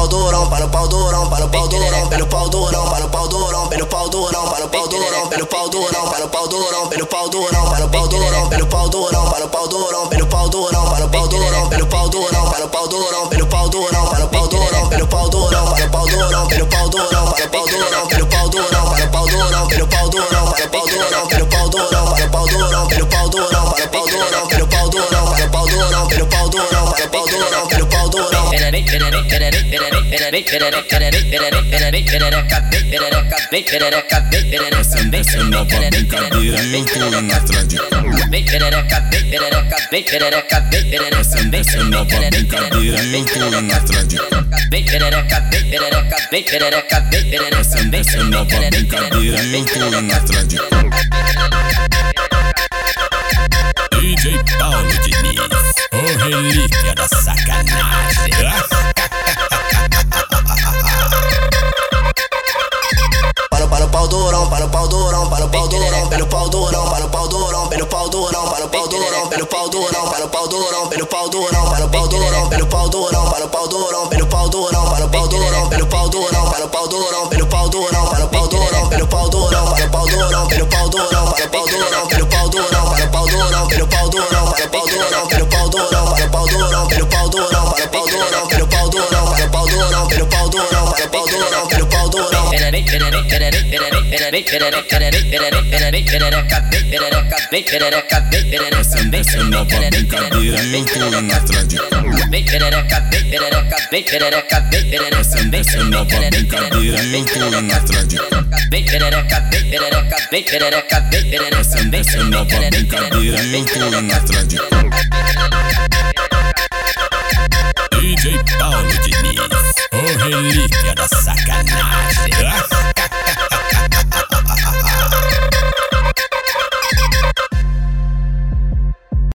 pau durão, para o pau durão, para o pau durão, pelo pau durão, para o pau durão, pelo pau durão, para o pau durão, pelo pau durão, para o pau durão, pelo pau durão, para o pau durão, pelo pau durão, para o pau durão, pelo pau durão, para o pau durão, pelo pau durão, para o pau durão, pelo pau durão, para o pau durão, pelo pau durão, para o pau durão, pelo pau durão, para o pau durão, pelo pau durão, para o pau durão, pelo pau durão, para o pau durão, pelo pau durão, para o pau durão, pelo pau durão, para o pau durão, pelo pau durão, durão, pelo pau durão. Essa nova brincadeira eu tô na tradição. Essa nova brincadeira eu tô na tradição. Essa nova brincadeira eu tô na tradição. DJ Paulo Diniz, o relíquia da sacanagem. Para, para o pau durão, para o pau durão, para o pau durão, pelo pau durão, para o pau durão, pelo pau durão, para o pau durão, pelo pau durão, para o pau durão, pelo pau durão, para o pau durão, pelo pau durão, para o pau durão, pelo pau durão, para o pau durão, pelo pau durão, para o pau durão, pelo pau durão, para o pau durão, pau durão, para o pau durão, pelo pau durão, para o pau durão, pelo pau durão, para o pau durão, pelo pau durão. Essa nova brincadeira eu tô na tradição. Essa nova brincadeira eu tô na tradição. Essa nova brincadeira eu tô na tradição. DJ Got knots.